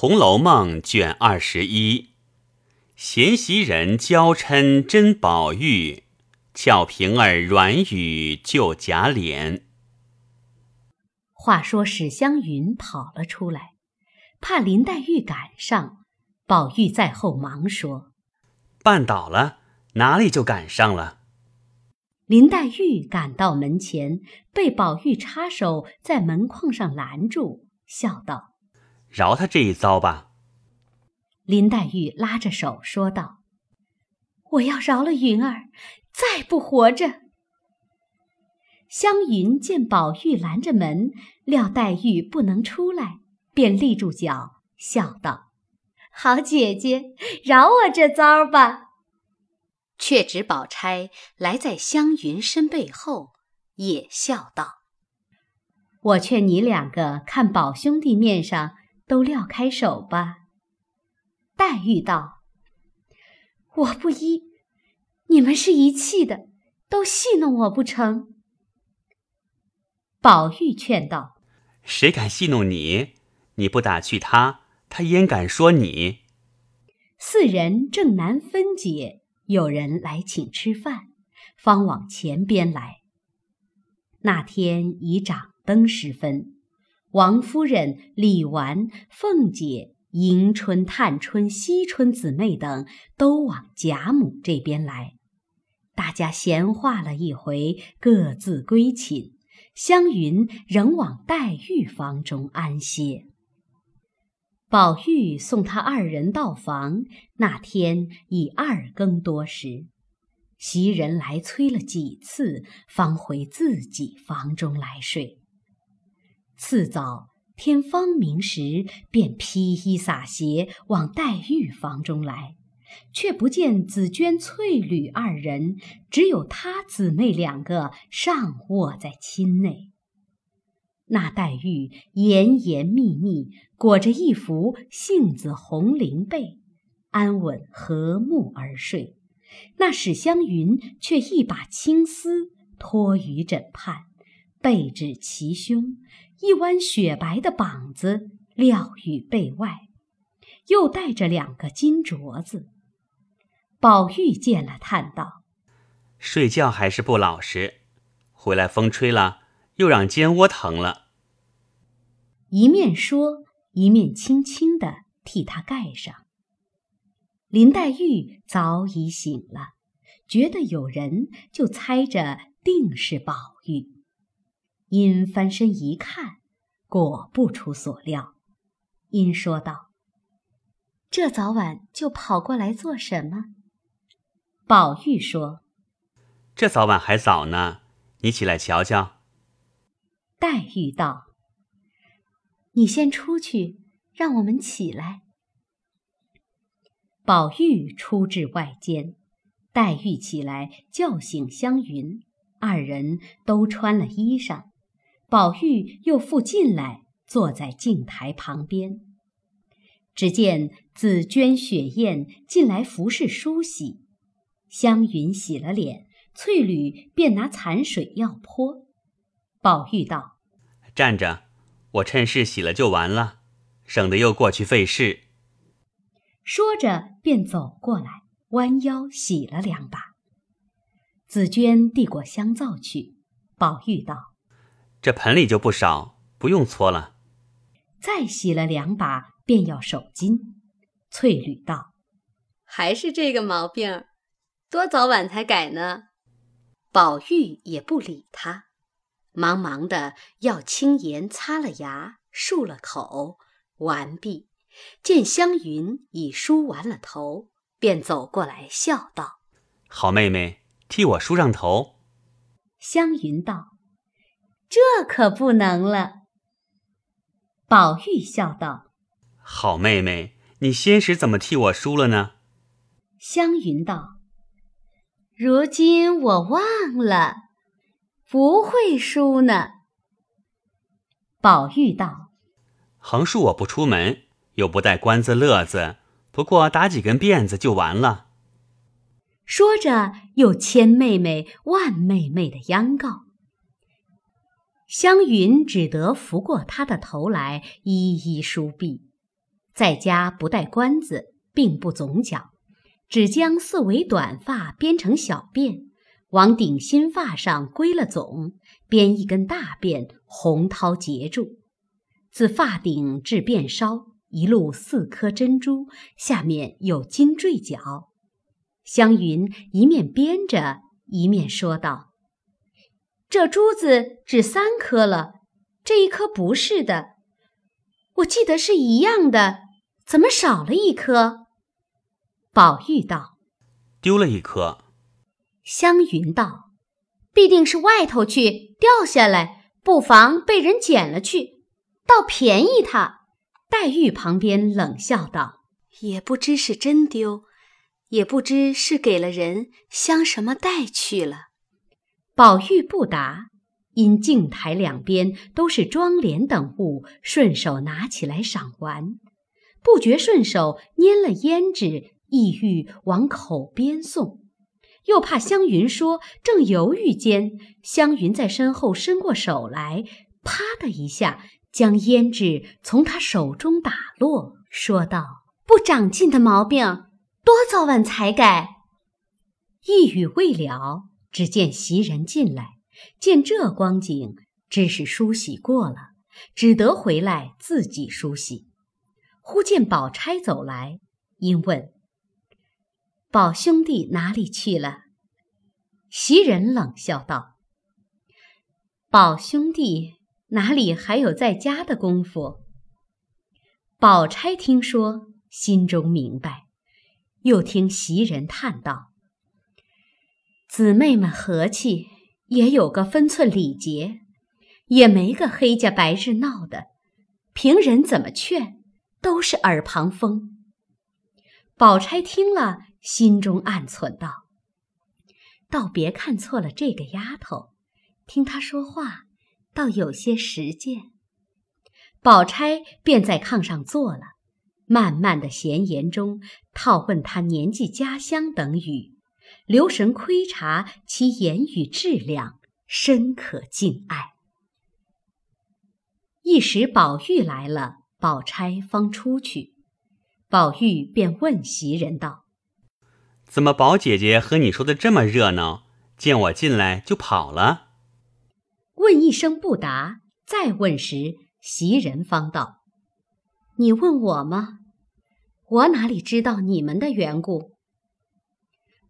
红楼梦》卷二十一，贤袭人娇嗔真宝玉，俏平儿软语救贾琏。话说史湘云跑了出来，怕林黛玉赶上，宝玉在后忙说：“绊倒了，哪里就赶上了？”林黛玉赶到门前，被宝玉插手在门框上拦住，笑道。饶他这一遭吧。林黛玉拉着手说道：“我要饶了云儿，再不活着。”湘云见宝玉拦着门，料黛玉不能出来，便立住脚，笑道：“好姐姐，饶我这遭吧。”却指宝钗来在湘云身背后，也笑道：“我劝你两个看宝兄弟面上。”都撂开手吧。黛玉道：“我不依，你们是一气的，都戏弄我不成？”宝玉劝道：“谁敢戏弄你？你不打趣他，他焉敢说你？”四人正难分解，有人来请吃饭，方往前边来。那天已掌灯时分。王夫人、李纨、凤姐、迎春、探春、惜春姊妹等都往贾母这边来，大家闲话了一回，各自归寝。湘云仍往黛玉房中安歇。宝玉送他二人到房，那天已二更多时，袭人来催了几次，方回自己房中来睡。次早天方明时，便披衣洒鞋往黛玉房中来，却不见紫鹃、翠缕二人，只有她姊妹两个尚卧在亲内。那黛玉严严密密裹着一幅杏子红绫被，安稳和睦而睡；那史湘云却一把青丝托于枕畔，背指其胸。一弯雪白的膀子撂于背外，又带着两个金镯子。宝玉见了，叹道：“睡觉还是不老实，回来风吹了，又让肩窝疼了。”一面说，一面轻轻的替他盖上。林黛玉早已醒了，觉得有人，就猜着定是宝玉。因翻身一看，果不出所料。因说道：“这早晚就跑过来做什么？”宝玉说：“这早晚还早呢，你起来瞧瞧。”黛玉道：“你先出去，让我们起来。”宝玉出至外间，黛玉起来叫醒湘云，二人都穿了衣裳。宝玉又复进来，坐在镜台旁边。只见紫鹃、雪雁进来服侍梳洗，湘云洗了脸，翠缕便拿残水要泼。宝玉道：“站着，我趁势洗了就完了，省得又过去费事。”说着便走过来，弯腰洗了两把。紫鹃递过香皂去，宝玉道。这盆里就不少，不用搓了。再洗了两把，便要手巾。翠缕道：“还是这个毛病，多早晚才改呢？”宝玉也不理他，忙忙的要青盐擦了牙，漱了口，完毕。见湘云已梳完了头，便走过来笑道：“好妹妹，替我梳上头。”湘云道。这可不能了。宝玉笑道：“好妹妹，你先时怎么替我输了呢？”湘云道：“如今我忘了，不会输呢。”宝玉道：“横竖我不出门，又不带官子乐子，不过打几根辫子就完了。”说着，又千妹妹、万妹妹的央告。湘云只得扶过他的头来，一一梳毕。在家不戴冠子，并不总角，只将四围短发编成小辫，往顶心发上归了总，编一根大辫，红绦结住，自发顶至辫梢，一路四颗珍珠，下面有金坠角。湘云一面编着，一面说道：“这珠子只三颗了，这一颗不是的。我记得是一样的，怎么少了一颗？”宝玉道：“丢了一颗。”湘云道：“必定是外头去掉下来，不妨被人捡了去，倒便宜他。”黛玉旁边冷笑道：“也不知是真丢。”也不知是给了人镶什么带去了。宝玉不答，因镜台两边都是妆奁等物，顺手拿起来赏玩，不觉顺手拈了胭脂，意欲往口边送，又怕湘云说，正犹豫间，湘云在身后伸过手来，啪的一下将胭脂从他手中打落，说道：“不长进的毛病。”多早晚才改？一语未了，只见袭人进来，见这光景，知是梳洗过了，只得回来自己梳洗。忽见宝钗走来，因问：“宝兄弟哪里去了？”袭人冷笑道：“宝兄弟哪里还有在家的功夫？”宝钗听说，心中明白。又听袭人叹道：“姊妹们和气，也有个分寸礼节，也没个黑家白日闹的。平人怎么劝，都是耳旁风。”宝钗听了，心中暗忖道：“倒别看错了这个丫头，听她说话，倒有些实践。”宝钗便在炕上坐了。慢慢的闲言中，套问他年纪、家乡等语，留神窥察其言语质量，深可敬爱。一时宝玉来了，宝钗方出去，宝玉便问袭人道：“怎么宝姐姐和你说的这么热闹？见我进来就跑了？”问一声不答，再问时，袭人方道：“你问我吗？”我哪里知道你们的缘故？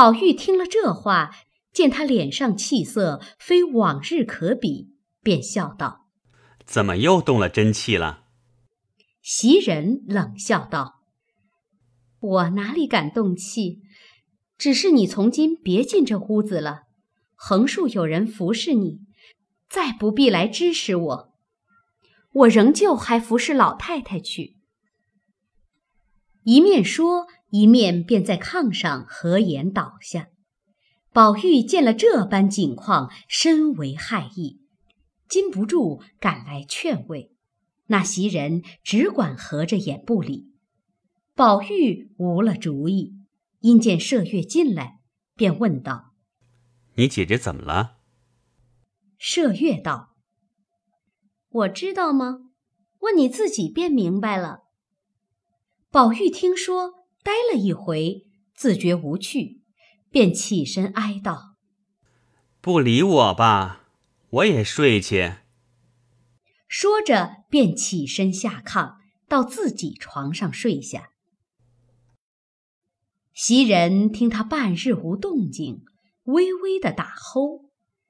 宝玉听了这话，见他脸上气色非往日可比，便笑道：“怎么又动了真气了？”袭人冷笑道：“我哪里敢动气？只是你从今别进这屋子了，横竖有人服侍你，再不必来支持我。我仍旧还服侍老太太去。”一面说，一面便在炕上合眼倒下。宝玉见了这般景况，深为害意，禁不住赶来劝慰。那袭人只管合着眼不理。宝玉无了主意，因见麝月进来，便问道：“你姐姐怎么了？”麝月道：“我知道吗？问你自己便明白了。”宝玉听说，呆了一回，自觉无趣，便起身哀道：“不理我吧，我也睡去。”说着，便起身下炕，到自己床上睡下。袭人听他半日无动静，微微的打齁，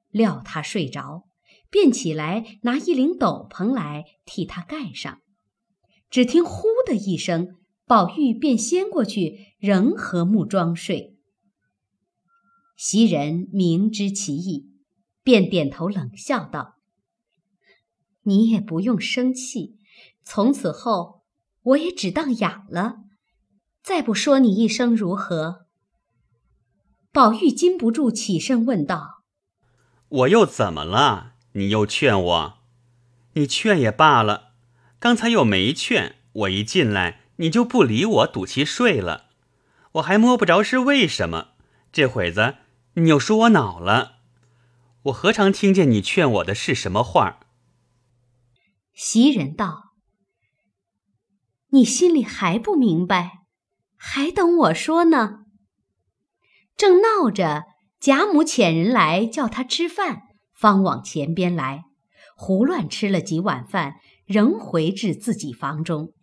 料他睡着，便起来拿一领斗篷来替他盖上。只听“呼”的一声。宝玉便掀过去，仍和睦装睡。袭人明知其意，便点头冷笑道：“你也不用生气，从此后我也只当哑了，再不说你一声如何？”宝玉禁不住起身问道：“我又怎么了？你又劝我？你劝也罢了，刚才又没劝，我一进来。”你就不理我，赌气睡了，我还摸不着是为什么。这会子你又说我恼了，我何尝听见你劝我的是什么话？袭人道：“你心里还不明白，还等我说呢。正闹着，贾母遣人来叫他吃饭，方往前边来，胡乱吃了几碗饭，仍回至自己房中。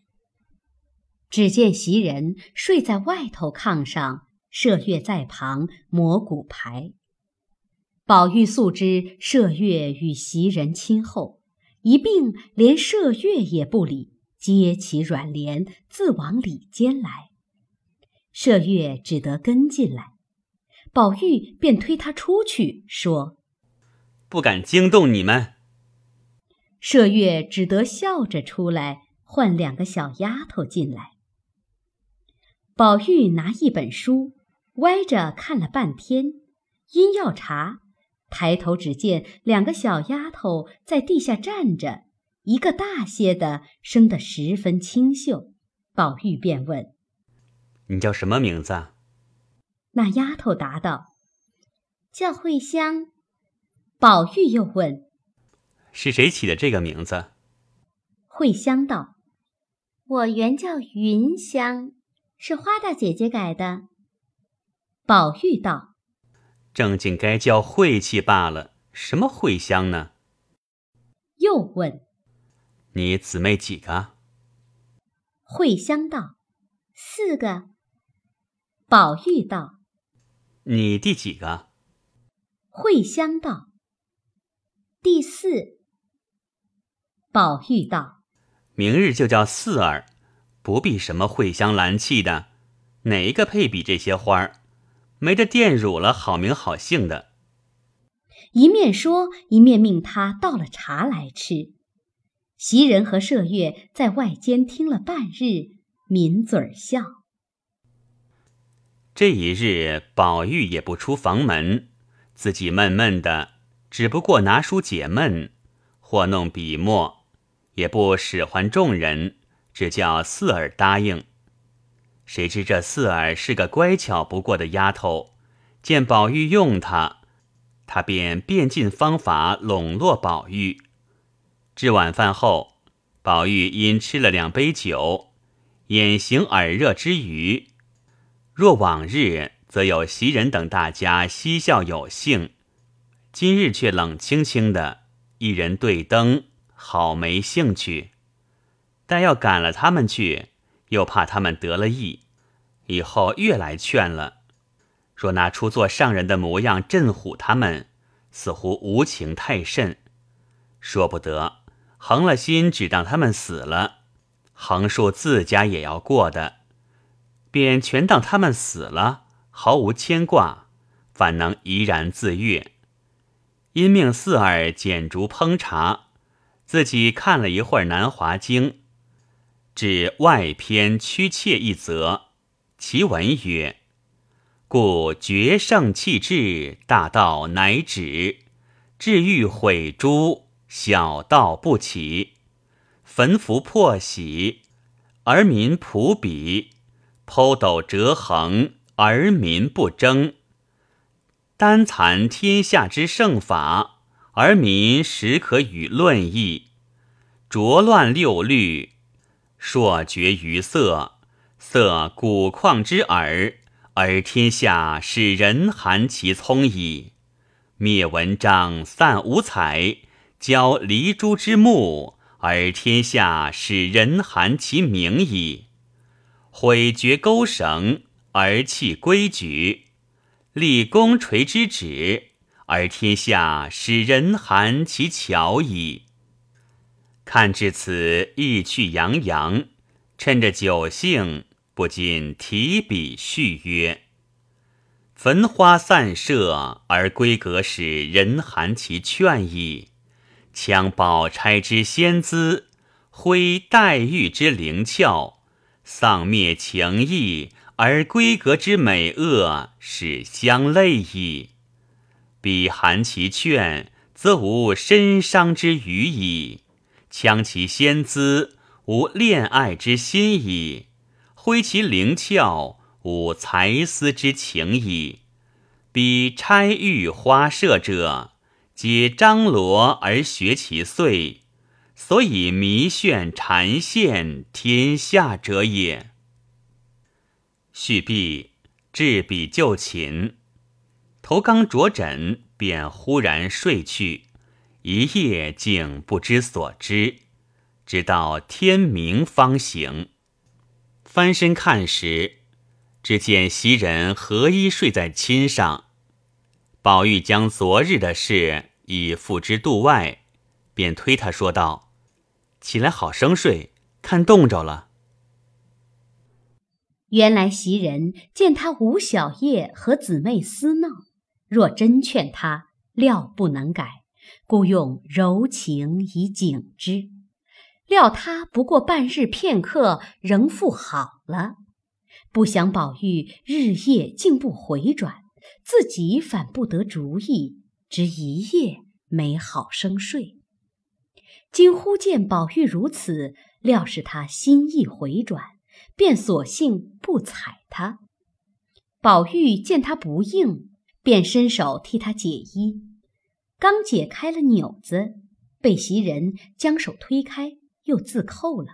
只见袭人睡在外头炕上，麝月在旁磨骨牌。宝玉素知麝月与袭人亲厚，一并连麝月也不理。揭起软帘，自往里间来。麝月只得跟进来，宝玉便推他出去，说：“不敢惊动你们。”麝月只得笑着出来，唤两个小丫头进来。宝玉拿一本书，歪着看了半天，因要查，抬头只见两个小丫头在地下站着。一个大些的，生得十分清秀。宝玉便问：“你叫什么名字？”那丫头答道：“叫慧香。”宝玉又问：“是谁起的这个名字？”慧香道：“我原叫云香，是花大姐姐改的。”宝玉道：“正经该叫晦气罢了，什么晦香呢？”又问。你姊妹几个？慧香道：“四个。”宝玉道：“你第几个？”慧香道：“第四。”宝玉道：“明日就叫四儿，不必什么慧香兰气的，哪一个配比这些花儿？没得玷辱了好名好姓的。”一面说，一面命他倒了茶来吃。袭人和麝月在外间听了半日，抿嘴儿笑。这一日，宝玉也不出房门，自己闷闷的，只不过拿书解闷，或弄笔墨，也不使唤众人，只叫四儿答应。谁知这四儿是个乖巧不过的丫头，见宝玉用她，她便变尽方法笼络宝玉。至晚饭后，宝玉因吃了两杯酒，眼行耳热之余，若往日则有袭人等大家嬉笑有兴，今日却冷清清的，一人对灯，好没兴趣。但要赶了他们去，又怕他们得了意，以后越来劝了。若拿出做上人的模样镇唬他们，似乎无情太甚，说不得。横了心，只当他们死了，横竖自家也要过的，便全当他们死了，毫无牵挂，反能怡然自悦。因命四儿捡竹烹茶，自己看了一会儿《南华经》，至外篇屈切一则，其文曰：“故绝圣弃智，大道乃止；至欲毁诸。”小道不起，焚符破玺，而民普比；剖斗折衡，而民不争。单残天下之圣法，而民实可与论议。浊乱六律，朔绝于色，色古旷之耳，而天下使人含其聪矣。灭文章，散五彩。交离珠之木，而天下使人含其名矣；毁绝钩绳，而弃规矩；立功垂之旨，而天下使人含其巧矣。看至此，意趣洋洋，趁着酒兴，不禁提笔续曰：“焚花散射，而闺阁使人含其劝矣。”强宝钗之仙姿，挥黛玉之灵俏，丧灭情意，而闺阁之美恶，使相类矣。彼含其劝，则无身伤之余矣；抢其仙姿，无恋爱之心矣；挥其灵窍，无才思之情矣。彼钗玉花射者。皆张罗而学其岁，所以迷眩缠线天下者也。续毕，置笔就寝，头刚着枕，便忽然睡去，一夜竟不知所知，直到天明方醒。翻身看时，只见袭人合衣睡在衾上。宝玉将昨日的事已付之度外，便推他说道：“起来好生睡，看冻着了。”原来袭人见他无小夜和姊妹厮闹，若真劝他，料不能改，故用柔情以警之。料他不过半日片刻，仍复好了。不想宝玉日夜竟不回转，自己反不得主意，只一夜没好生睡。今忽见宝玉如此，料是他心意回转，便索性不睬他。宝玉见他不应，便伸手替他解衣，刚解开了纽子，被袭人将手推开。又自扣了，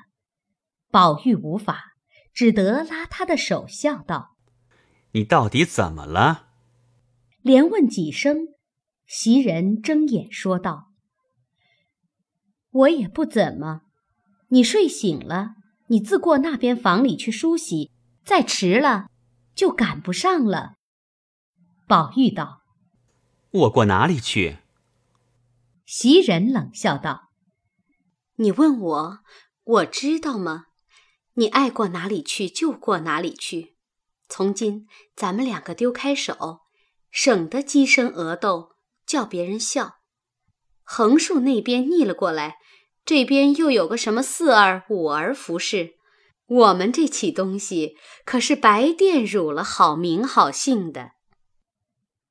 宝玉无法，只得拉他的手，笑道：“你到底怎么了？”连问几声，袭人睁眼说道：“我也不怎么。你睡醒了，你自过那边房里去梳洗，再迟了就赶不上了。”宝玉道：“我过哪里去？”袭人冷笑道。你问我，我知道吗？你爱过哪里去就过哪里去。从今咱们两个丢开手，省得鸡生鹅斗，叫别人笑。横竖那边逆了过来，这边又有个什么四儿五儿服侍，我们这起东西可是白玷辱了好名好姓的。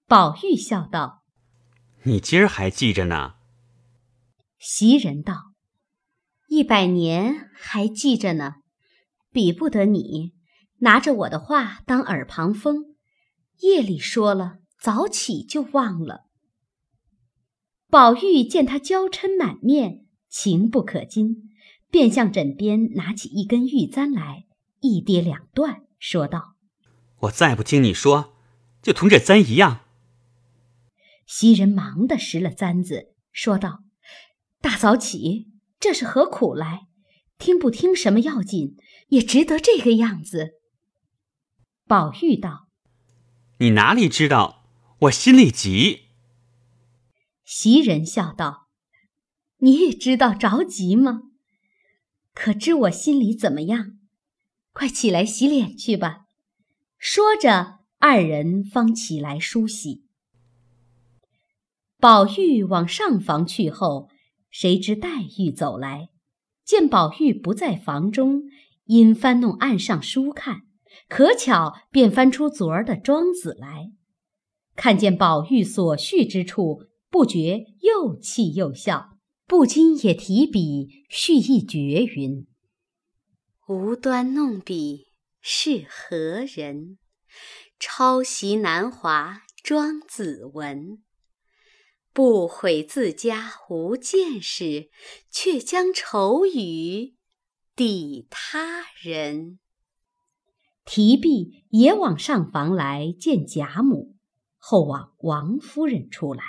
宝玉笑道：“你今儿还记着呢。”袭人道。一百年还记着呢，比不得你拿着我的话当耳旁风，夜里说了，早起就忘了。宝玉见他娇嗔满面，情不可禁，便向枕边拿起一根玉簪来，一跌两断，说道：“我再不听你说，就同这簪一样。”袭人忙的拾了簪子，说道：“大早起。”这是何苦来？听不听什么要紧，也值得这个样子。宝玉道：“你哪里知道？我心里急。”袭人笑道：“你也知道着急吗？可知我心里怎么样？快起来洗脸去吧。”说着，二人方起来梳洗。宝玉往上房去后。谁知黛玉走来，见宝玉不在房中，因翻弄案上书看，可巧便翻出昨儿的《庄子》来，看见宝玉所叙之处，不觉又气又笑，不禁也提笔续一绝云：“无端弄笔是何人？抄袭南华《庄子》文。”不悔自家无见识，却将愁语抵他人。提笔也往上房来见贾母，后往王夫人出来。